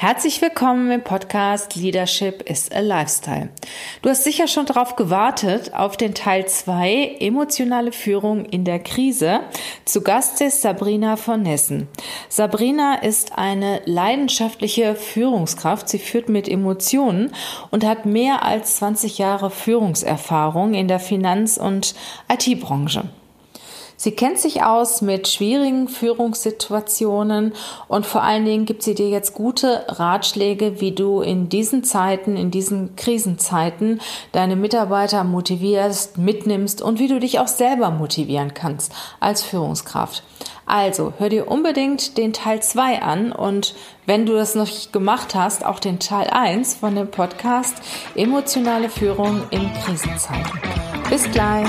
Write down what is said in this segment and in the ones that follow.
Herzlich willkommen im Podcast Leadership is a Lifestyle. Du hast sicher schon darauf gewartet, auf den Teil 2 Emotionale Führung in der Krise. Zu Gast ist Sabrina von Nessen. Sabrina ist eine leidenschaftliche Führungskraft. Sie führt mit Emotionen und hat mehr als 20 Jahre Führungserfahrung in der Finanz- und IT-Branche. Sie kennt sich aus mit schwierigen Führungssituationen und vor allen Dingen gibt sie dir jetzt gute Ratschläge, wie du in diesen Zeiten, in diesen Krisenzeiten deine Mitarbeiter motivierst, mitnimmst und wie du dich auch selber motivieren kannst als Führungskraft. Also, hör dir unbedingt den Teil 2 an und wenn du das noch nicht gemacht hast, auch den Teil 1 von dem Podcast Emotionale Führung in Krisenzeiten. Bis gleich.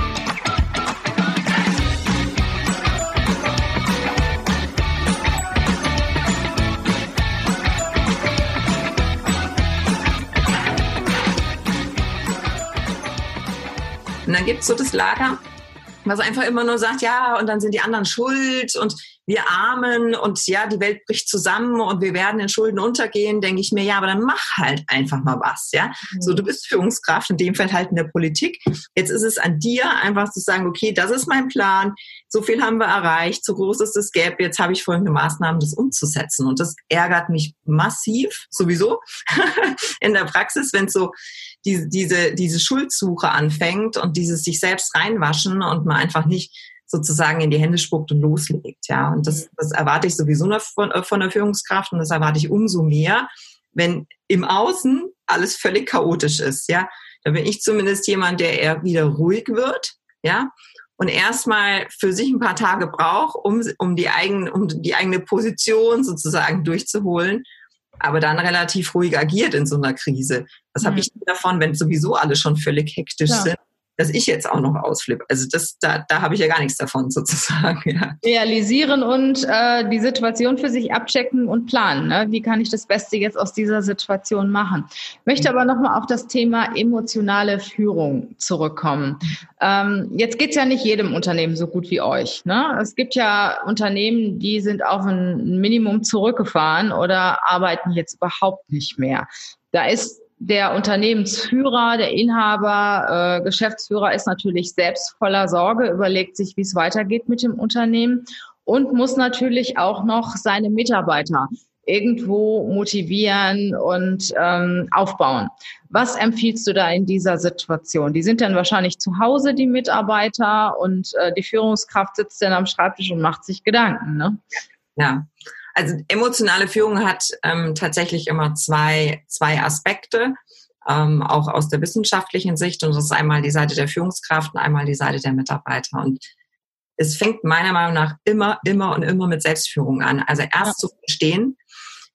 Dann gibt es so das Lager, was einfach immer nur sagt, ja, und dann sind die anderen schuld und wir Armen und ja, die Welt bricht zusammen und wir werden in Schulden untergehen, denke ich mir, ja, aber dann mach halt einfach mal was, ja. Mhm. So, du bist Führungskraft, in dem Fall halt in der Politik. Jetzt ist es an dir, einfach zu sagen, okay, das ist mein Plan, so viel haben wir erreicht, so groß ist das Gap, jetzt habe ich folgende Maßnahmen, das umzusetzen. Und das ärgert mich massiv, sowieso, in der Praxis, wenn es so diese, diese, diese Schuldsuche anfängt und dieses sich selbst reinwaschen und man einfach nicht sozusagen in die Hände spuckt und loslegt. Ja, und das, das erwarte ich sowieso noch von, von der Führungskraft und das erwarte ich umso mehr, wenn im Außen alles völlig chaotisch ist. Ja, da bin ich zumindest jemand, der eher wieder ruhig wird. Ja, und erstmal für sich ein paar Tage braucht, um, um, die, eigen, um die eigene Position sozusagen durchzuholen aber dann relativ ruhig agiert in so einer Krise. Was mhm. habe ich davon, wenn sowieso alle schon völlig hektisch ja. sind? Dass ich jetzt auch noch ausflippe. Also das, da, da habe ich ja gar nichts davon sozusagen. Ja. Realisieren und äh, die Situation für sich abchecken und planen. Ne? Wie kann ich das Beste jetzt aus dieser Situation machen? Ich möchte aber nochmal auf das Thema emotionale Führung zurückkommen. Ähm, jetzt geht's ja nicht jedem Unternehmen so gut wie euch. Ne? Es gibt ja Unternehmen, die sind auf ein Minimum zurückgefahren oder arbeiten jetzt überhaupt nicht mehr. Da ist der Unternehmensführer, der Inhaber, äh, Geschäftsführer ist natürlich selbst voller Sorge, überlegt sich, wie es weitergeht mit dem Unternehmen und muss natürlich auch noch seine Mitarbeiter irgendwo motivieren und ähm, aufbauen. Was empfiehlst du da in dieser Situation? Die sind dann wahrscheinlich zu Hause, die Mitarbeiter, und äh, die Führungskraft sitzt dann am Schreibtisch und macht sich Gedanken. Ne? Ja, also emotionale Führung hat ähm, tatsächlich immer zwei, zwei Aspekte, ähm, auch aus der wissenschaftlichen Sicht. Und das ist einmal die Seite der Führungskraft und einmal die Seite der Mitarbeiter. Und es fängt meiner Meinung nach immer, immer und immer mit Selbstführung an. Also erst zu verstehen,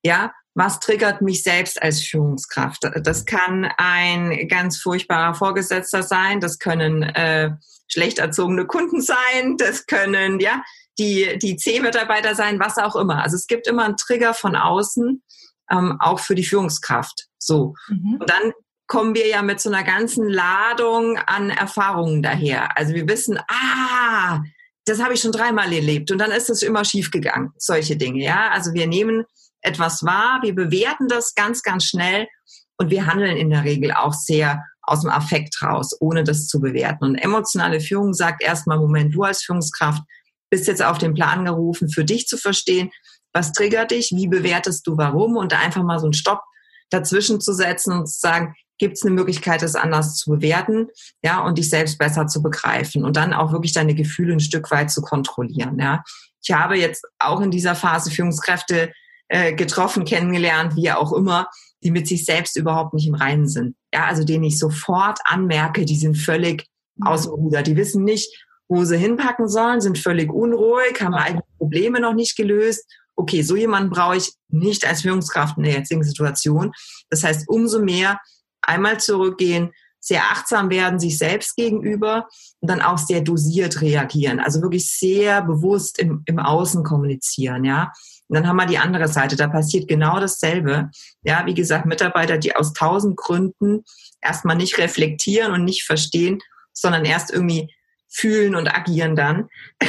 ja, was triggert mich selbst als Führungskraft? Das kann ein ganz furchtbarer Vorgesetzter sein, das können äh, schlecht erzogene Kunden sein, das können ja die, die C-Mitarbeiter sein, was auch immer. Also es gibt immer einen Trigger von außen, ähm, auch für die Führungskraft. So. Mhm. Und dann kommen wir ja mit so einer ganzen Ladung an Erfahrungen daher. Also wir wissen, ah, das habe ich schon dreimal erlebt und dann ist es immer schiefgegangen. Solche Dinge, ja. Also wir nehmen etwas wahr, wir bewerten das ganz, ganz schnell und wir handeln in der Regel auch sehr aus dem Affekt raus, ohne das zu bewerten. Und emotionale Führung sagt erstmal, Moment, du als Führungskraft bist jetzt auf den Plan gerufen, für dich zu verstehen, was triggert dich, wie bewertest du warum und da einfach mal so einen Stopp dazwischen zu setzen und zu sagen, gibt es eine Möglichkeit, das anders zu bewerten, ja, und dich selbst besser zu begreifen und dann auch wirklich deine Gefühle ein Stück weit zu kontrollieren, ja. Ich habe jetzt auch in dieser Phase Führungskräfte äh, getroffen, kennengelernt, wie auch immer, die mit sich selbst überhaupt nicht im Reinen sind. Ja, also denen ich sofort anmerke, die sind völlig aus dem Ruder. Die wissen nicht, wo sie hinpacken sollen, sind völlig unruhig, haben eigene Probleme noch nicht gelöst okay, so jemanden brauche ich nicht als Führungskraft in der jetzigen Situation. Das heißt, umso mehr einmal zurückgehen, sehr achtsam werden sich selbst gegenüber und dann auch sehr dosiert reagieren. Also wirklich sehr bewusst im, im Außen kommunizieren, ja. Und dann haben wir die andere Seite, da passiert genau dasselbe. Ja, wie gesagt, Mitarbeiter, die aus tausend Gründen erstmal nicht reflektieren und nicht verstehen, sondern erst irgendwie fühlen und agieren dann.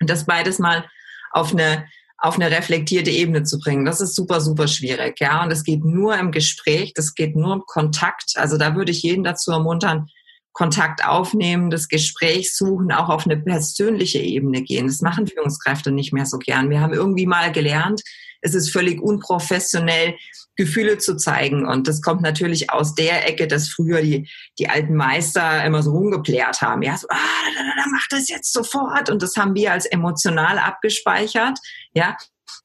Und das beides mal auf eine auf eine reflektierte Ebene zu bringen. Das ist super, super schwierig, ja. Und es geht nur im Gespräch, das geht nur im Kontakt. Also da würde ich jeden dazu ermuntern, Kontakt aufnehmen, das Gespräch suchen, auch auf eine persönliche Ebene gehen. Das machen Führungskräfte nicht mehr so gern. Wir haben irgendwie mal gelernt, es ist völlig unprofessionell, Gefühle zu zeigen. Und das kommt natürlich aus der Ecke, dass früher die, die alten Meister immer so rumgeplärt haben. Ja, so, ah, da, da, da, mach das jetzt sofort. Und das haben wir als emotional abgespeichert. Ja,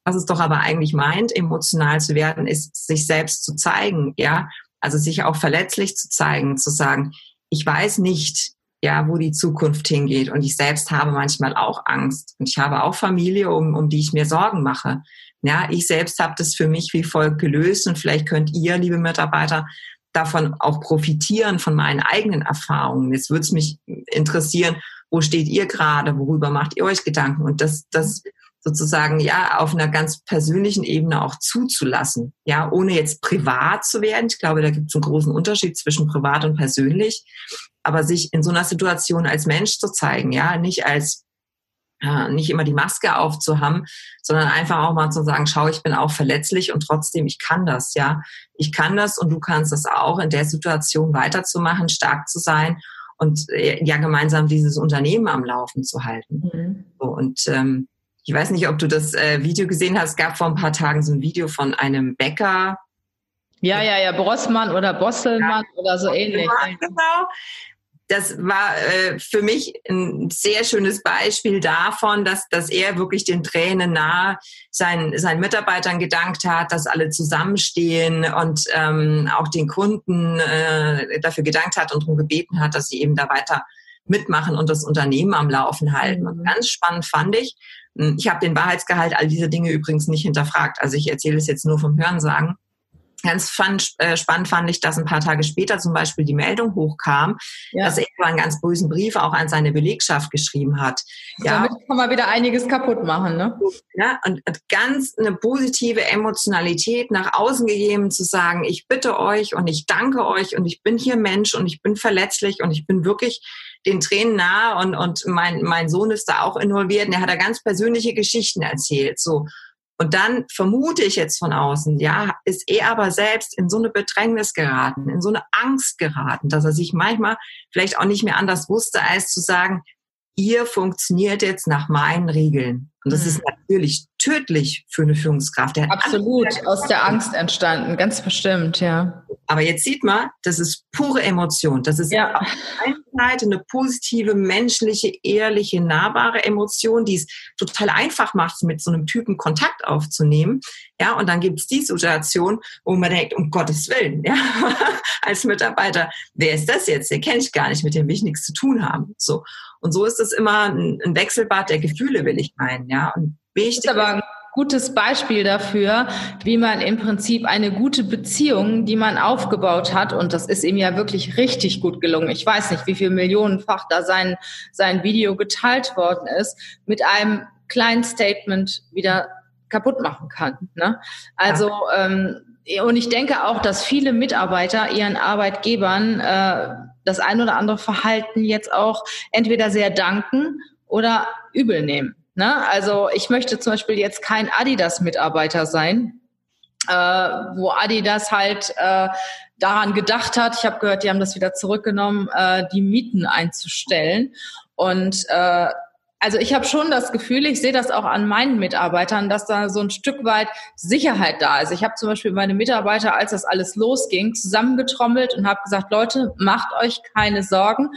was es doch aber eigentlich meint, emotional zu werden, ist, sich selbst zu zeigen. Ja, also sich auch verletzlich zu zeigen, zu sagen, ich weiß nicht, ja, wo die Zukunft hingeht. Und ich selbst habe manchmal auch Angst. Und ich habe auch Familie, um, um die ich mir Sorgen mache. Ja, ich selbst habe das für mich wie folgt gelöst und vielleicht könnt ihr, liebe Mitarbeiter, davon auch profitieren von meinen eigenen Erfahrungen. Jetzt würde es mich interessieren, wo steht ihr gerade, worüber macht ihr euch Gedanken und das, das sozusagen ja auf einer ganz persönlichen Ebene auch zuzulassen, ja, ohne jetzt privat zu werden. Ich glaube, da gibt es einen großen Unterschied zwischen privat und persönlich, aber sich in so einer Situation als Mensch zu zeigen, ja, nicht als äh, nicht immer die Maske aufzuhaben, sondern einfach auch mal zu sagen, schau, ich bin auch verletzlich und trotzdem, ich kann das, ja. Ich kann das und du kannst das auch, in der Situation weiterzumachen, stark zu sein und äh, ja gemeinsam dieses Unternehmen am Laufen zu halten. Mhm. So, und ähm, ich weiß nicht, ob du das äh, Video gesehen hast. Es gab vor ein paar Tagen so ein Video von einem Bäcker. Ja, ja, ja, Brossmann oder Bosselmann ja, oder so ähnlich. Genau das war äh, für mich ein sehr schönes Beispiel davon, dass, dass er wirklich den Tränen nahe seinen, seinen Mitarbeitern gedankt hat, dass alle zusammenstehen und ähm, auch den Kunden äh, dafür gedankt hat und darum gebeten hat, dass sie eben da weiter mitmachen und das Unternehmen am Laufen halten. Und mhm. ganz spannend fand ich, ich habe den Wahrheitsgehalt all dieser Dinge übrigens nicht hinterfragt. Also ich erzähle es jetzt nur vom Hörensagen. Ganz fand, äh, spannend fand ich, dass ein paar Tage später zum Beispiel die Meldung hochkam, ja. dass er einen ganz bösen Brief auch an seine Belegschaft geschrieben hat. Ja. Damit kann man wieder einiges kaputt machen, ne? Ja, und ganz eine positive Emotionalität nach außen gegeben, zu sagen, ich bitte euch und ich danke euch und ich bin hier Mensch und ich bin verletzlich und ich bin wirklich den Tränen nahe und, und mein, mein Sohn ist da auch involviert und er hat da ganz persönliche Geschichten erzählt, so. Und dann vermute ich jetzt von außen, ja, ist er aber selbst in so eine Bedrängnis geraten, in so eine Angst geraten, dass er sich manchmal vielleicht auch nicht mehr anders wusste, als zu sagen, ihr funktioniert jetzt nach meinen Regeln. Und das mhm. ist natürlich tödlich für eine Führungskraft. Absolut, aus der Angst entstanden, ganz bestimmt, ja. Aber jetzt sieht man, das ist pure Emotion. Das ist ja. auf Seite eine positive, menschliche, ehrliche, nahbare Emotion, die es total einfach macht, mit so einem Typen Kontakt aufzunehmen. Ja, und dann gibt es die Situation, wo man denkt, um Gottes Willen, ja, als Mitarbeiter, wer ist das jetzt? Den kenne ich gar nicht, mit dem will ich nichts zu tun haben. So. Und so ist es immer ein, ein Wechselbad der Gefühle, will ich meinen, ja. Und wichtig. Das ist aber ein gutes Beispiel dafür, wie man im Prinzip eine gute Beziehung, die man aufgebaut hat, und das ist ihm ja wirklich richtig gut gelungen. Ich weiß nicht, wie viel Millionenfach da sein, sein Video geteilt worden ist, mit einem kleinen Statement wieder kaputt machen kann. Ne? Also, ähm, und ich denke auch, dass viele Mitarbeiter ihren Arbeitgebern äh, das ein oder andere Verhalten jetzt auch entweder sehr danken oder übel nehmen. Ne? Also ich möchte zum Beispiel jetzt kein Adidas-Mitarbeiter sein, äh, wo Adidas halt äh, daran gedacht hat, ich habe gehört, die haben das wieder zurückgenommen, äh, die Mieten einzustellen. Und äh, also ich habe schon das Gefühl, ich sehe das auch an meinen Mitarbeitern, dass da so ein Stück weit Sicherheit da ist. Ich habe zum Beispiel meine Mitarbeiter, als das alles losging, zusammengetrommelt und habe gesagt, Leute, macht euch keine Sorgen,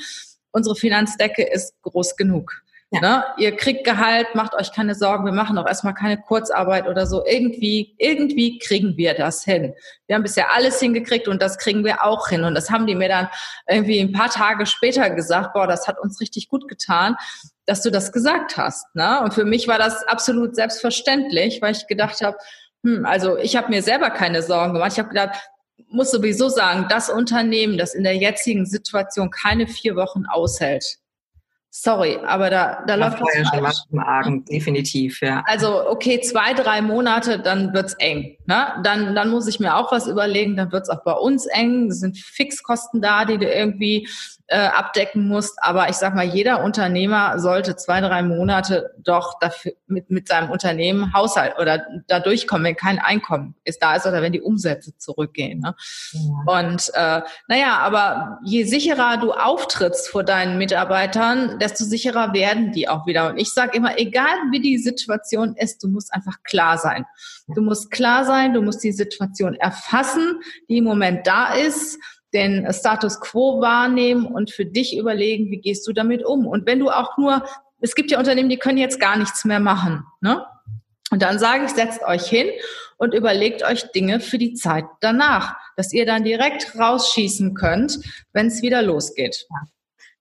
unsere Finanzdecke ist groß genug. Ja. Ne? Ihr kriegt Gehalt, macht euch keine Sorgen, wir machen auch erstmal keine Kurzarbeit oder so. Irgendwie, irgendwie kriegen wir das hin. Wir haben bisher alles hingekriegt und das kriegen wir auch hin. Und das haben die mir dann irgendwie ein paar Tage später gesagt, boah, das hat uns richtig gut getan, dass du das gesagt hast. Ne? Und für mich war das absolut selbstverständlich, weil ich gedacht habe, hm, also ich habe mir selber keine Sorgen gemacht. Ich habe gedacht, muss sowieso sagen, das Unternehmen, das in der jetzigen Situation keine vier Wochen aushält, Sorry, aber da, da, läuft was falsch. Argen, definitiv, ja. Also, okay, zwei, drei Monate, dann wird's eng. Ne? Dann, dann muss ich mir auch was überlegen, dann wird's auch bei uns eng. Es sind Fixkosten da, die du irgendwie äh, abdecken musst. Aber ich sag mal, jeder Unternehmer sollte zwei, drei Monate doch dafür mit, mit seinem Unternehmen Haushalt oder da durchkommen, wenn kein Einkommen ist da ist oder wenn die Umsätze zurückgehen. Ne? Ja. Und äh, naja, aber je sicherer du auftrittst vor deinen Mitarbeitern, desto sicherer werden die auch wieder. Und ich sage immer, egal wie die Situation ist, du musst einfach klar sein. Du musst klar sein, du musst die Situation erfassen, die im Moment da ist den Status quo wahrnehmen und für dich überlegen, wie gehst du damit um. Und wenn du auch nur, es gibt ja Unternehmen, die können jetzt gar nichts mehr machen. Ne? Und dann sage ich, setzt euch hin und überlegt euch Dinge für die Zeit danach, dass ihr dann direkt rausschießen könnt, wenn es wieder losgeht.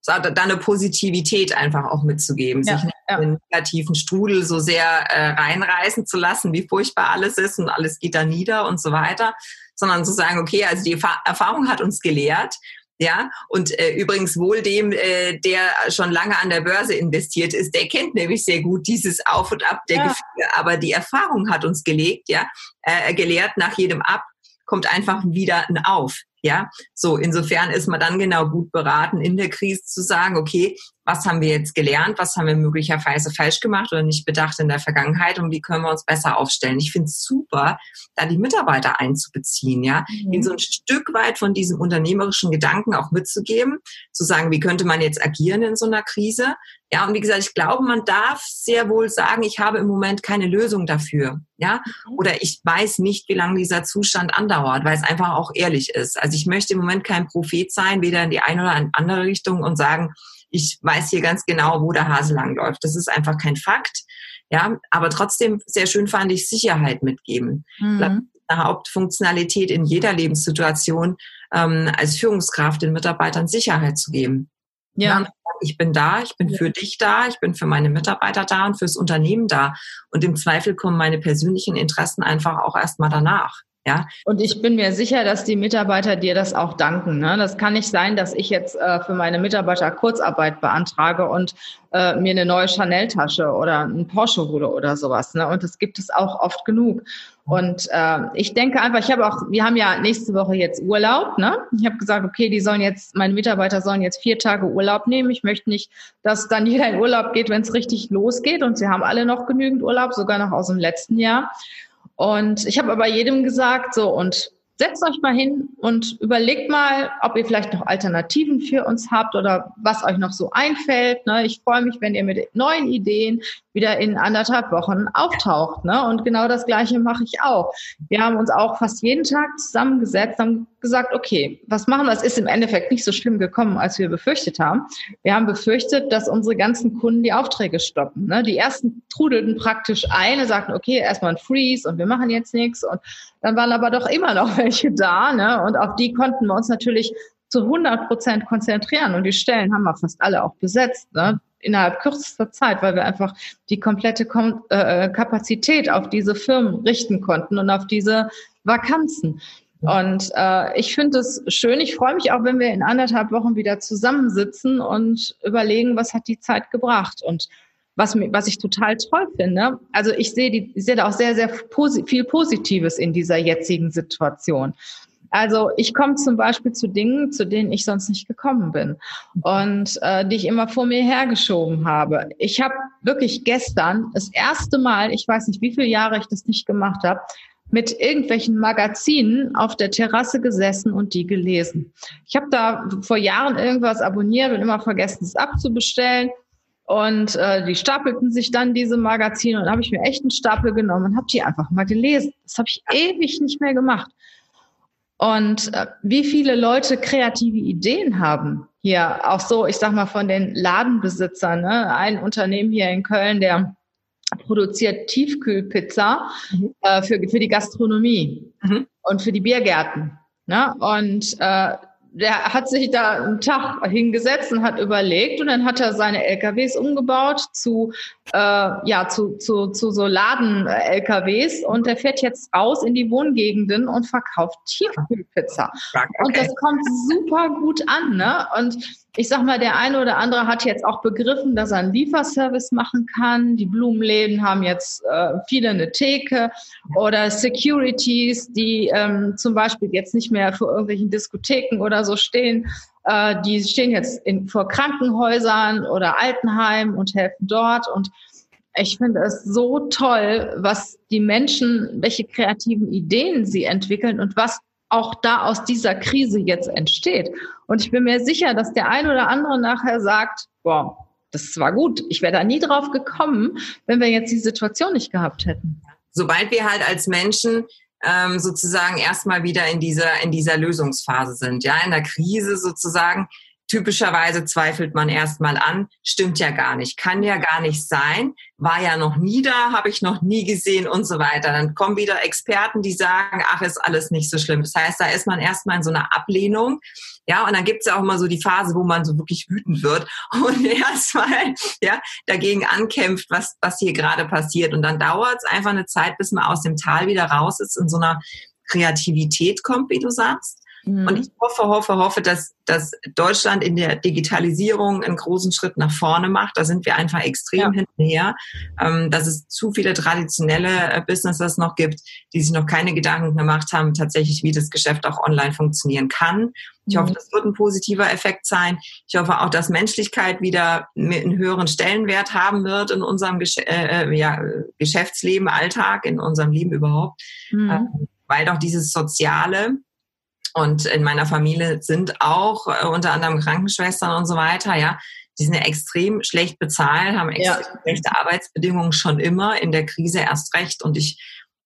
So, da eine Positivität einfach auch mitzugeben, ja, sich nicht ja. in den negativen Strudel so sehr äh, reinreißen zu lassen, wie furchtbar alles ist und alles geht da nieder und so weiter, sondern zu sagen, okay, also die Erfahrung hat uns gelehrt, ja, und äh, übrigens wohl dem, äh, der schon lange an der Börse investiert ist, der kennt nämlich sehr gut dieses Auf und Ab der ja. Gefühle. Aber die Erfahrung hat uns gelegt, ja, äh, gelehrt, nach jedem Ab kommt einfach wieder ein Auf. Ja, so insofern ist man dann genau gut beraten, in der Krise zu sagen, okay, was haben wir jetzt gelernt, was haben wir möglicherweise falsch gemacht oder nicht bedacht in der Vergangenheit und wie können wir uns besser aufstellen. Ich finde es super, da die Mitarbeiter einzubeziehen, ja, mhm. ihnen so ein Stück weit von diesem unternehmerischen Gedanken auch mitzugeben, zu sagen, wie könnte man jetzt agieren in so einer Krise. Ja, und wie gesagt, ich glaube, man darf sehr wohl sagen, ich habe im Moment keine Lösung dafür, ja, mhm. oder ich weiß nicht, wie lange dieser Zustand andauert, weil es einfach auch ehrlich ist. Also ich möchte im Moment kein Prophet sein, weder in die eine oder in andere Richtung und sagen, ich weiß hier ganz genau, wo der Hase langläuft. Das ist einfach kein Fakt. Ja, aber trotzdem sehr schön fand ich Sicherheit mitgeben. Mhm. Eine Hauptfunktionalität in jeder Lebenssituation ähm, als Führungskraft den Mitarbeitern Sicherheit zu geben. Ja. Ich bin da, ich bin ja. für dich da, ich bin für meine Mitarbeiter da und fürs Unternehmen da. Und im Zweifel kommen meine persönlichen Interessen einfach auch erstmal danach. Ja. Und ich bin mir sicher, dass die Mitarbeiter dir das auch danken. Ne? Das kann nicht sein, dass ich jetzt äh, für meine Mitarbeiter Kurzarbeit beantrage und äh, mir eine neue Chanel-Tasche oder einen Porsche hole oder sowas. Ne? Und das gibt es auch oft genug. Und äh, ich denke einfach, ich habe auch, wir haben ja nächste Woche jetzt Urlaub. Ne? Ich habe gesagt, okay, die sollen jetzt, meine Mitarbeiter sollen jetzt vier Tage Urlaub nehmen. Ich möchte nicht, dass dann jeder in Urlaub geht, wenn es richtig losgeht. Und sie haben alle noch genügend Urlaub, sogar noch aus dem letzten Jahr. Und ich habe aber jedem gesagt, so und setzt euch mal hin und überlegt mal, ob ihr vielleicht noch Alternativen für uns habt oder was euch noch so einfällt. Ne? Ich freue mich, wenn ihr mit neuen Ideen wieder in anderthalb Wochen auftaucht. Ne? Und genau das Gleiche mache ich auch. Wir haben uns auch fast jeden Tag zusammengesetzt, haben gesagt, okay, was machen wir? Es ist im Endeffekt nicht so schlimm gekommen, als wir befürchtet haben. Wir haben befürchtet, dass unsere ganzen Kunden die Aufträge stoppen. Ne? Die ersten trudelten praktisch ein und sagten, okay, erstmal ein Freeze und wir machen jetzt nichts. Und dann waren aber doch immer noch welche da. Ne? Und auf die konnten wir uns natürlich zu 100 Prozent konzentrieren. Und die Stellen haben wir fast alle auch besetzt. Ne? innerhalb kürzester Zeit, weil wir einfach die komplette Kom äh, Kapazität auf diese Firmen richten konnten und auf diese Vakanzen. Und äh, ich finde es schön. Ich freue mich auch, wenn wir in anderthalb Wochen wieder zusammensitzen und überlegen, was hat die Zeit gebracht. Und was, was ich total toll finde, also ich sehe, die, ich sehe da auch sehr, sehr posi viel Positives in dieser jetzigen Situation. Also ich komme zum Beispiel zu Dingen, zu denen ich sonst nicht gekommen bin und äh, die ich immer vor mir hergeschoben habe. Ich habe wirklich gestern das erste Mal, ich weiß nicht, wie viele Jahre ich das nicht gemacht habe, mit irgendwelchen Magazinen auf der Terrasse gesessen und die gelesen. Ich habe da vor Jahren irgendwas abonniert und immer vergessen, es abzubestellen. Und äh, die stapelten sich dann diese Magazine und habe ich mir echt einen Stapel genommen und habe die einfach mal gelesen. Das habe ich ewig nicht mehr gemacht. Und äh, wie viele Leute kreative Ideen haben hier, auch so, ich sag mal, von den Ladenbesitzern. Ne? Ein Unternehmen hier in Köln, der produziert Tiefkühlpizza mhm. äh, für, für die Gastronomie mhm. und für die Biergärten. Ne? Und äh, der hat sich da einen Tag hingesetzt und hat überlegt und dann hat er seine LKWs umgebaut zu, äh, ja, zu, zu, zu so Laden-LKWs und der fährt jetzt raus in die Wohngegenden und verkauft Tiefkühlpizza. Okay. Und das kommt super gut an, ne? Und ich sag mal, der eine oder andere hat jetzt auch begriffen, dass er einen Lieferservice machen kann. Die Blumenläden haben jetzt äh, viele eine Theke oder Securities, die ähm, zum Beispiel jetzt nicht mehr vor irgendwelchen Diskotheken oder so stehen. Äh, die stehen jetzt in, vor Krankenhäusern oder Altenheimen und helfen dort. Und ich finde es so toll, was die Menschen, welche kreativen Ideen sie entwickeln und was auch da aus dieser Krise jetzt entsteht. Und ich bin mir sicher, dass der ein oder andere nachher sagt, boah, das war gut. Ich wäre da nie drauf gekommen, wenn wir jetzt die Situation nicht gehabt hätten. Sobald wir halt als Menschen ähm, sozusagen erstmal wieder in dieser, in dieser Lösungsphase sind, ja, in der Krise sozusagen, typischerweise zweifelt man erstmal an, stimmt ja gar nicht, kann ja gar nicht sein, war ja noch nie da, habe ich noch nie gesehen und so weiter. Dann kommen wieder Experten, die sagen, ach, ist alles nicht so schlimm. Das heißt, da ist man erstmal in so einer Ablehnung. Ja, und dann gibt es ja auch immer so die Phase, wo man so wirklich wütend wird und erstmal ja, dagegen ankämpft, was, was hier gerade passiert. Und dann dauert es einfach eine Zeit, bis man aus dem Tal wieder raus ist, in so einer Kreativität kommt, wie du sagst. Mhm. Und ich hoffe, hoffe, hoffe, dass, dass Deutschland in der Digitalisierung einen großen Schritt nach vorne macht. Da sind wir einfach extrem ja. hinterher, ähm, dass es zu viele traditionelle äh, Businesses noch gibt, die sich noch keine Gedanken gemacht haben, tatsächlich, wie das Geschäft auch online funktionieren kann. Ich hoffe, mhm. das wird ein positiver Effekt sein. Ich hoffe auch, dass Menschlichkeit wieder einen höheren Stellenwert haben wird in unserem Gesch äh, äh ja, Geschäftsleben, Alltag, in unserem Leben überhaupt. Mhm. Ähm, weil doch dieses Soziale, und in meiner Familie sind auch äh, unter anderem Krankenschwestern und so weiter, ja. Die sind ja extrem schlecht bezahlt, haben extrem ja. schlechte Arbeitsbedingungen schon immer, in der Krise erst recht. Und ich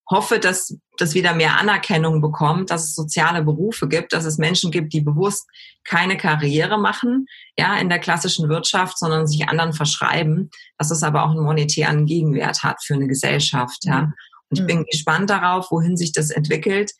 hoffe, dass das wieder mehr Anerkennung bekommt, dass es soziale Berufe gibt, dass es Menschen gibt, die bewusst keine Karriere machen, ja, in der klassischen Wirtschaft, sondern sich anderen verschreiben, dass es aber auch einen monetären Gegenwert hat für eine Gesellschaft, ja. Und ich bin mhm. gespannt darauf, wohin sich das entwickelt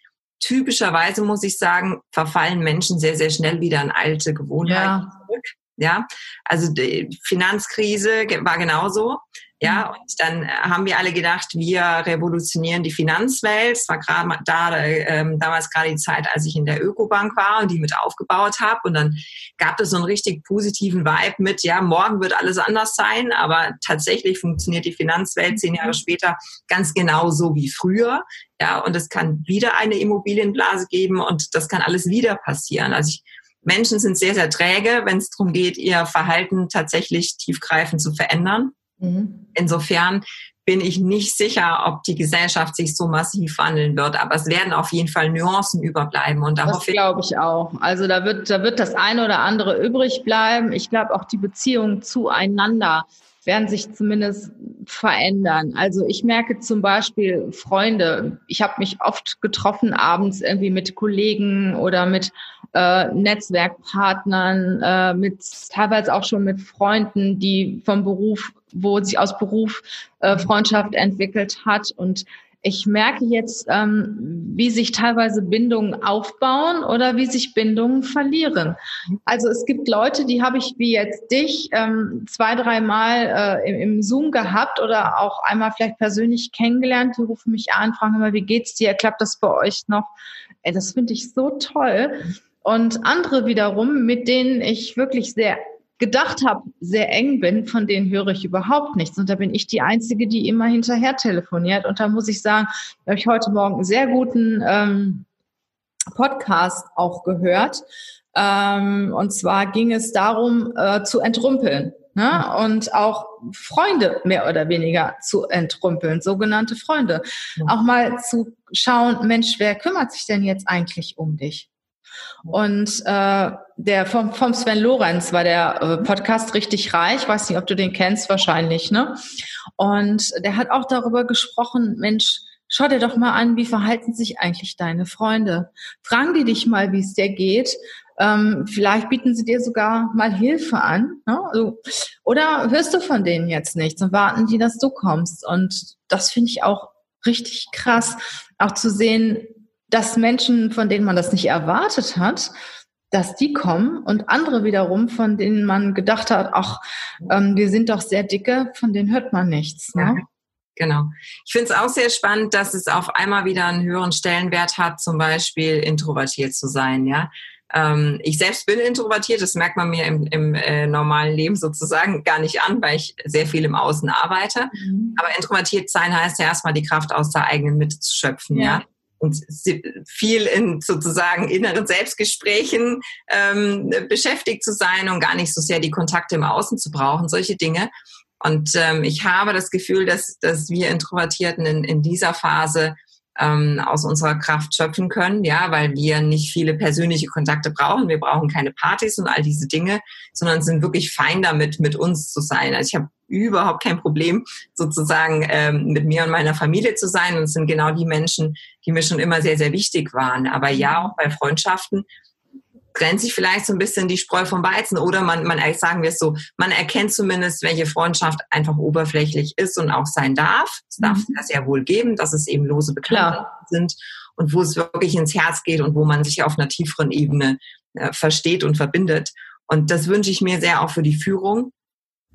typischerweise muss ich sagen, verfallen Menschen sehr, sehr schnell wieder in alte Gewohnheiten ja. zurück. Ja, also die Finanzkrise war genauso. Ja, mhm. und dann haben wir alle gedacht, wir revolutionieren die Finanzwelt. Es war gerade da, ähm, damals gerade die Zeit, als ich in der Ökobank war und die mit aufgebaut habe. Und dann gab es so einen richtig positiven Vibe mit, ja, morgen wird alles anders sein, aber tatsächlich funktioniert die Finanzwelt zehn Jahre mhm. später ganz genau so wie früher. Ja, und es kann wieder eine Immobilienblase geben und das kann alles wieder passieren. Also ich, Menschen sind sehr, sehr träge, wenn es darum geht, ihr Verhalten tatsächlich tiefgreifend zu verändern. Mhm. Insofern bin ich nicht sicher, ob die Gesellschaft sich so massiv wandeln wird. Aber es werden auf jeden Fall Nuancen überbleiben. Und da das glaube ich auch. Also da wird, da wird das eine oder andere übrig bleiben. Ich glaube auch die Beziehungen zueinander werden sich zumindest verändern. Also ich merke zum Beispiel Freunde. Ich habe mich oft getroffen abends irgendwie mit Kollegen oder mit äh, Netzwerkpartnern, äh, mit teilweise auch schon mit Freunden, die vom Beruf, wo sich aus Beruf äh, Freundschaft entwickelt hat und ich merke jetzt, ähm, wie sich teilweise Bindungen aufbauen oder wie sich Bindungen verlieren. Also es gibt Leute, die habe ich wie jetzt dich ähm, zwei, dreimal äh, im, im Zoom gehabt oder auch einmal vielleicht persönlich kennengelernt. Die rufen mich an, fragen immer, wie geht's dir? Klappt das bei euch noch? Ey, das finde ich so toll. Und andere wiederum, mit denen ich wirklich sehr gedacht habe, sehr eng bin, von denen höre ich überhaupt nichts. Und da bin ich die Einzige, die immer hinterher telefoniert. Und da muss ich sagen, habe ich heute Morgen einen sehr guten ähm, Podcast auch gehört. Ähm, und zwar ging es darum, äh, zu entrümpeln. Ne? Und auch Freunde mehr oder weniger zu entrümpeln, sogenannte Freunde. Auch mal zu schauen, Mensch, wer kümmert sich denn jetzt eigentlich um dich? Und äh, der vom, vom Sven Lorenz war der äh, Podcast richtig reich. Weiß nicht, ob du den kennst, wahrscheinlich, ne? Und der hat auch darüber gesprochen, Mensch, schau dir doch mal an, wie verhalten sich eigentlich deine Freunde? Fragen die dich mal, wie es dir geht. Ähm, vielleicht bieten sie dir sogar mal Hilfe an. Ne? Also, oder hörst du von denen jetzt nichts und warten die, dass du kommst? Und das finde ich auch richtig krass, auch zu sehen, dass Menschen, von denen man das nicht erwartet hat, dass die kommen und andere wiederum, von denen man gedacht hat, ach, ähm, wir sind doch sehr dicke, von denen hört man nichts. Ne? Ja. Genau. Ich finde es auch sehr spannend, dass es auf einmal wieder einen höheren Stellenwert hat, zum Beispiel introvertiert zu sein. Ja, ähm, ich selbst bin introvertiert, das merkt man mir im, im äh, normalen Leben sozusagen gar nicht an, weil ich sehr viel im Außen arbeite. Mhm. Aber introvertiert sein heißt ja erstmal die Kraft aus der eigenen Mitte zu schöpfen. Ja. ja? Und viel in sozusagen inneren Selbstgesprächen ähm, beschäftigt zu sein und gar nicht so sehr die Kontakte im Außen zu brauchen, solche Dinge. Und ähm, ich habe das Gefühl, dass, dass wir Introvertierten in, in dieser Phase ähm, aus unserer Kraft schöpfen können, ja, weil wir nicht viele persönliche Kontakte brauchen. Wir brauchen keine Partys und all diese Dinge, sondern sind wirklich fein damit, mit uns zu sein. Also ich habe überhaupt kein Problem, sozusagen ähm, mit mir und meiner Familie zu sein. Und es sind genau die Menschen, die mir schon immer sehr, sehr wichtig waren. Aber ja, auch bei Freundschaften trennt sich vielleicht so ein bisschen die Spreu vom Weizen oder man, man sagen wir es so, man erkennt zumindest, welche Freundschaft einfach oberflächlich ist und auch sein darf. Es darf mhm. das ja wohl geben, dass es eben lose Bekannte sind und wo es wirklich ins Herz geht und wo man sich auf einer tieferen Ebene äh, versteht und verbindet. Und das wünsche ich mir sehr auch für die Führung.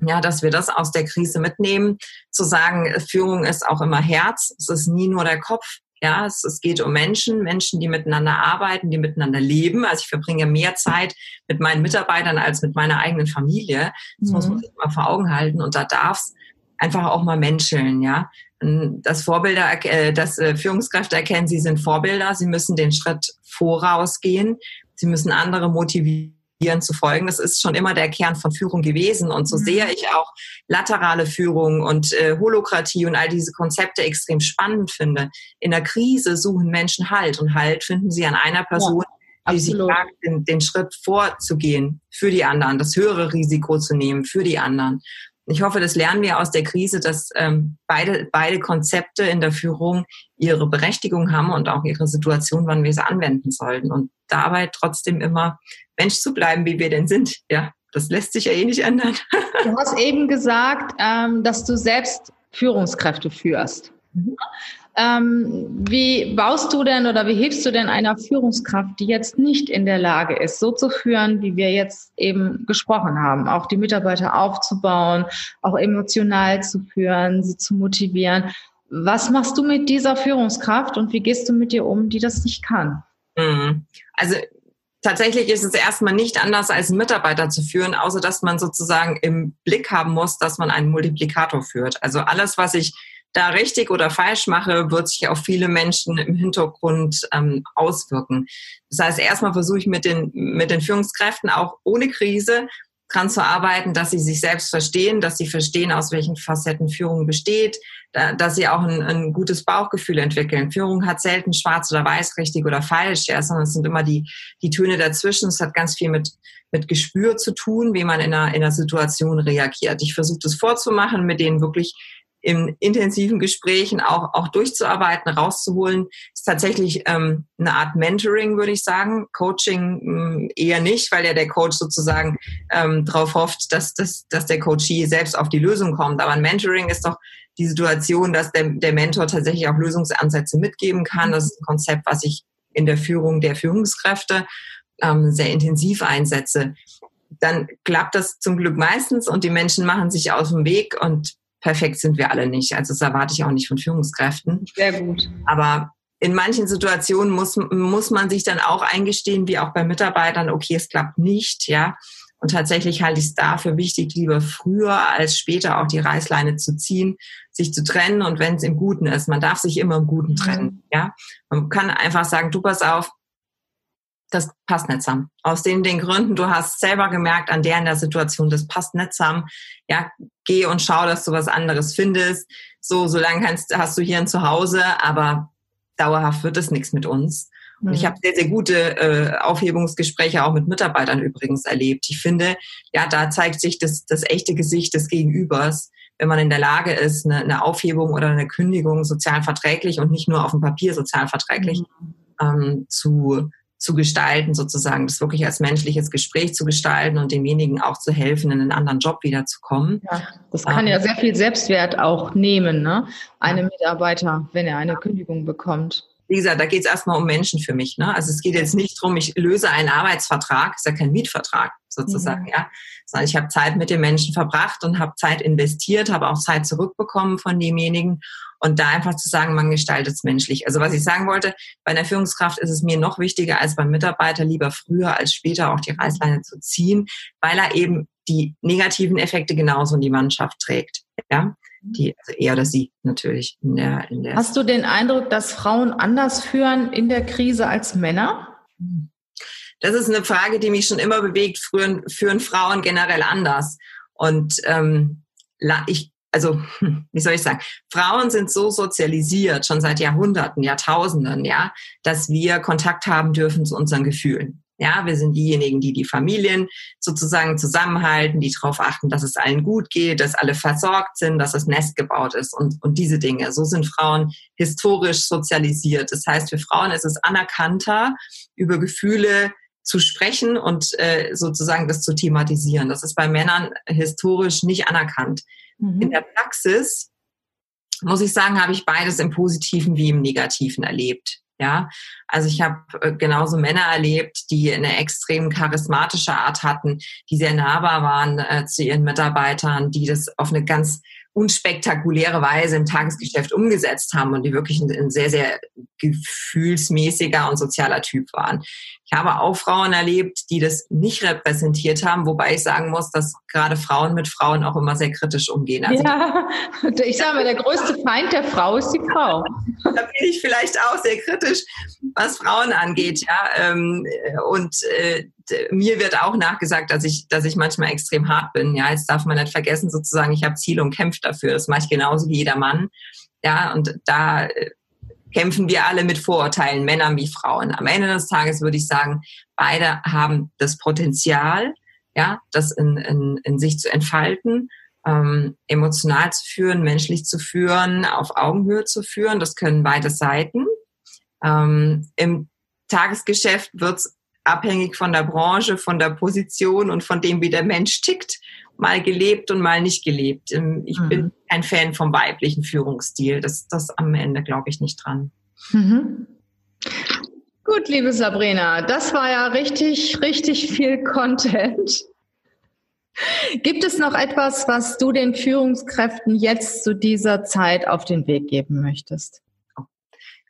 Ja, dass wir das aus der Krise mitnehmen, zu sagen, Führung ist auch immer Herz, es ist nie nur der Kopf, ja, es, es geht um Menschen, Menschen, die miteinander arbeiten, die miteinander leben. Also ich verbringe mehr Zeit mit meinen Mitarbeitern als mit meiner eigenen Familie. Das mhm. muss man mhm. sich mal vor Augen halten. Und da darf es einfach auch mal menscheln, ja. Das Vorbilder, äh, das äh, Führungskräfte erkennen, sie sind Vorbilder, sie müssen den Schritt vorausgehen, sie müssen andere motivieren zu folgen. Das ist schon immer der Kern von Führung gewesen. Und so mhm. sehr ich auch laterale Führung und äh, Holokratie und all diese Konzepte extrem spannend finde, in der Krise suchen Menschen Halt und Halt finden sie an einer Person, ja, die sich wagt, den, den Schritt vorzugehen für die anderen, das höhere Risiko zu nehmen für die anderen. Ich hoffe, das lernen wir aus der Krise, dass ähm, beide, beide Konzepte in der Führung ihre Berechtigung haben und auch ihre Situation, wann wir sie anwenden sollten. Und dabei trotzdem immer Mensch zu bleiben, wie wir denn sind. Ja, das lässt sich ja eh nicht ändern. Du hast eben gesagt, ähm, dass du selbst Führungskräfte führst. Mhm. Ähm, wie baust du denn oder wie hilfst du denn einer Führungskraft, die jetzt nicht in der Lage ist, so zu führen, wie wir jetzt eben gesprochen haben, auch die Mitarbeiter aufzubauen, auch emotional zu führen, sie zu motivieren? Was machst du mit dieser Führungskraft und wie gehst du mit ihr um, die das nicht kann? Mhm. Also tatsächlich ist es erstmal nicht anders als einen Mitarbeiter zu führen, außer dass man sozusagen im Blick haben muss, dass man einen Multiplikator führt. Also alles, was ich da richtig oder falsch mache, wird sich auf viele Menschen im Hintergrund ähm, auswirken. Das heißt, erstmal versuche ich mit den, mit den Führungskräften auch ohne Krise dran zu arbeiten, dass sie sich selbst verstehen, dass sie verstehen, aus welchen Facetten Führung besteht, dass sie auch ein, ein gutes Bauchgefühl entwickeln. Führung hat selten schwarz oder weiß, richtig oder falsch, ja, sondern es sind immer die, die Töne dazwischen. Es hat ganz viel mit, mit Gespür zu tun, wie man in einer, in einer Situation reagiert. Ich versuche das vorzumachen, mit denen wirklich in intensiven Gesprächen auch, auch durchzuarbeiten, rauszuholen, ist tatsächlich ähm, eine Art Mentoring, würde ich sagen. Coaching mh, mm, eher nicht, weil ja der Coach sozusagen ähm, darauf hofft, dass, dass, dass der Coachee selbst auf die Lösung kommt. Aber ein Mentoring ist doch die Situation, dass der, der Mentor tatsächlich auch Lösungsansätze mitgeben kann. Das ist ein Konzept, was ich in der Führung der Führungskräfte ähm, sehr intensiv einsetze. Dann klappt das zum Glück meistens und die Menschen machen sich aus dem Weg und perfekt sind wir alle nicht. Also das erwarte ich auch nicht von Führungskräften. Sehr gut. Aber in manchen Situationen muss, muss man sich dann auch eingestehen, wie auch bei Mitarbeitern, okay, es klappt nicht, ja. Und tatsächlich halte ich es dafür wichtig, lieber früher als später auch die Reißleine zu ziehen, sich zu trennen und wenn es im Guten ist. Man darf sich immer im Guten trennen, mhm. ja. Man kann einfach sagen, du pass auf, das passt nicht zusammen. Aus den, den Gründen, du hast selber gemerkt an der in der Situation, das passt nicht zusammen. Ja, geh und schau, dass du was anderes findest. So, so lange kannst, hast du hier ein Zuhause, aber dauerhaft wird es nichts mit uns. Und ich mhm. habe sehr, sehr gute äh, Aufhebungsgespräche auch mit Mitarbeitern übrigens erlebt. Ich finde, ja, da zeigt sich das, das echte Gesicht des Gegenübers, wenn man in der Lage ist, eine, eine Aufhebung oder eine Kündigung sozial verträglich und nicht nur auf dem Papier sozial verträglich mhm. ähm, zu zu gestalten, sozusagen, das wirklich als menschliches Gespräch zu gestalten und demjenigen auch zu helfen, in einen anderen Job wiederzukommen. Ja, das kann ähm, ja sehr viel Selbstwert auch nehmen, ne? Einem Mitarbeiter, wenn er eine Kündigung bekommt. wie gesagt, da geht es erstmal um Menschen für mich. Ne? Also es geht jetzt nicht darum, ich löse einen Arbeitsvertrag, ist ja kein Mietvertrag sozusagen, mhm. ja. Sondern ich habe Zeit mit den Menschen verbracht und habe Zeit investiert, habe auch Zeit zurückbekommen von demjenigen. Und da einfach zu sagen, man gestaltet es menschlich. Also was ich sagen wollte, bei einer Führungskraft ist es mir noch wichtiger als beim Mitarbeiter, lieber früher als später auch die Reißleine zu ziehen, weil er eben die negativen Effekte genauso in die Mannschaft trägt. Ja, die, also er oder sie natürlich in der, in der. Hast du den Eindruck, dass Frauen anders führen in der Krise als Männer? Das ist eine Frage, die mich schon immer bewegt. Führen, führen Frauen generell anders? Und ähm, ich, also wie soll ich sagen? Frauen sind so sozialisiert schon seit Jahrhunderten, Jahrtausenden, ja, dass wir Kontakt haben dürfen zu unseren Gefühlen. Ja, wir sind diejenigen, die die Familien sozusagen zusammenhalten, die darauf achten, dass es allen gut geht, dass alle versorgt sind, dass das Nest gebaut ist und, und diese Dinge. So sind Frauen historisch sozialisiert. Das heißt, für Frauen ist es anerkannter, über Gefühle zu sprechen und äh, sozusagen das zu thematisieren. Das ist bei Männern historisch nicht anerkannt. Mhm. In der Praxis muss ich sagen, habe ich beides im Positiven wie im Negativen erlebt. Ja, also ich habe äh, genauso Männer erlebt, die eine extrem charismatische Art hatten, die sehr nahbar waren äh, zu ihren Mitarbeitern, die das auf eine ganz unspektakuläre Weise im Tagesgeschäft umgesetzt haben und die wirklich ein, ein, sehr, sehr gefühlsmäßiger und sozialer Typ waren. Ich habe auch Frauen erlebt, die das nicht repräsentiert haben, wobei ich sagen muss, dass gerade Frauen mit Frauen auch immer sehr kritisch umgehen. Also ja, ich sage mal, der größte Feind der Frau ist die Frau. Da bin ich vielleicht auch sehr kritisch, was Frauen angeht, ja. Ähm, und äh, mir wird auch nachgesagt, dass ich, dass ich manchmal extrem hart bin. Ja, jetzt darf man nicht vergessen, sozusagen, ich habe Ziele und kämpfe dafür. Das mache ich genauso wie jeder Mann. Ja, und da äh, kämpfen wir alle mit Vorurteilen, Männern wie Frauen. Am Ende des Tages würde ich sagen, beide haben das Potenzial, ja, das in, in, in sich zu entfalten, ähm, emotional zu führen, menschlich zu führen, auf Augenhöhe zu führen. Das können beide Seiten. Ähm, Im Tagesgeschäft wird es abhängig von der Branche, von der Position und von dem, wie der Mensch tickt, mal gelebt und mal nicht gelebt. Ähm, ich mhm. bin kein Fan vom weiblichen Führungsstil. Das ist das am Ende, glaube ich, nicht dran. Mhm. Gut, liebe Sabrina, das war ja richtig, richtig viel Content. Gibt es noch etwas, was du den Führungskräften jetzt zu dieser Zeit auf den Weg geben möchtest?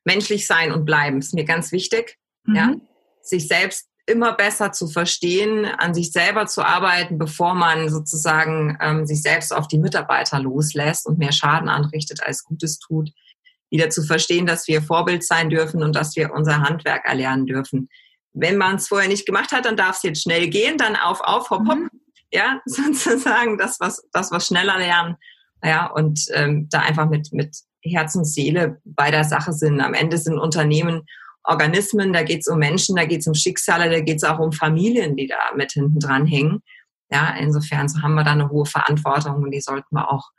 Menschlich sein und bleiben ist mir ganz wichtig. Mhm. Ja? Sich selbst immer besser zu verstehen, an sich selber zu arbeiten, bevor man sozusagen ähm, sich selbst auf die Mitarbeiter loslässt und mehr Schaden anrichtet als Gutes tut. Wieder zu verstehen, dass wir Vorbild sein dürfen und dass wir unser Handwerk erlernen dürfen. Wenn man es vorher nicht gemacht hat, dann darf es jetzt schnell gehen, dann auf, auf, hopp, hopp. Mhm. Ja, sozusagen das, was, das, was schneller lernen. Ja, und ähm, da einfach mit, mit Herz und Seele bei der Sache sind. Am Ende sind Unternehmen Organismen, da geht es um Menschen, da geht es um Schicksale, da geht es auch um Familien, die da mit hinten dran hängen. Ja, insofern so haben wir da eine hohe Verantwortung und die sollten wir auch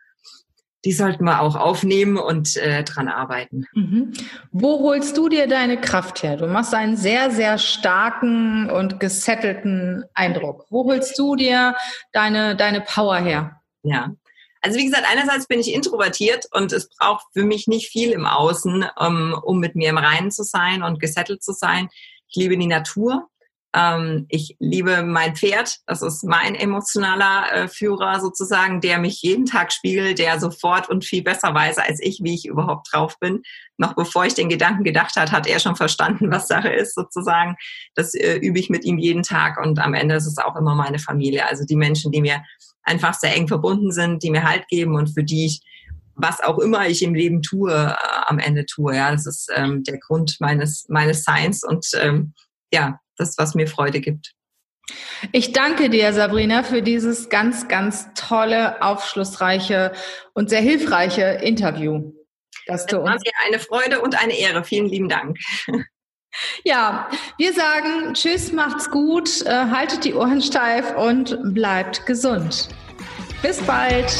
die sollten wir auch aufnehmen und äh, dran arbeiten. Mhm. Wo holst du dir deine Kraft her? Du machst einen sehr, sehr starken und gesettelten Eindruck. Wo holst du dir deine, deine Power her? Ja, also wie gesagt, einerseits bin ich introvertiert und es braucht für mich nicht viel im Außen, um, um mit mir im Reinen zu sein und gesettelt zu sein. Ich liebe die Natur. Ähm, ich liebe mein Pferd. Das ist mein emotionaler äh, Führer sozusagen, der mich jeden Tag spiegelt, der sofort und viel besser weiß als ich, wie ich überhaupt drauf bin. Noch bevor ich den Gedanken gedacht hat, hat er schon verstanden, was Sache ist sozusagen. Das äh, übe ich mit ihm jeden Tag und am Ende ist es auch immer meine Familie. Also die Menschen, die mir einfach sehr eng verbunden sind, die mir Halt geben und für die ich was auch immer ich im Leben tue, äh, am Ende tue. Ja, das ist ähm, der Grund meines meines Seins und ähm, ja, das, was mir Freude gibt. Ich danke dir, Sabrina, für dieses ganz, ganz tolle, aufschlussreiche und sehr hilfreiche Interview. Das war mir eine Freude und eine Ehre. Vielen lieben Dank. Ja, wir sagen Tschüss, macht's gut, äh, haltet die Ohren steif und bleibt gesund. Bis bald.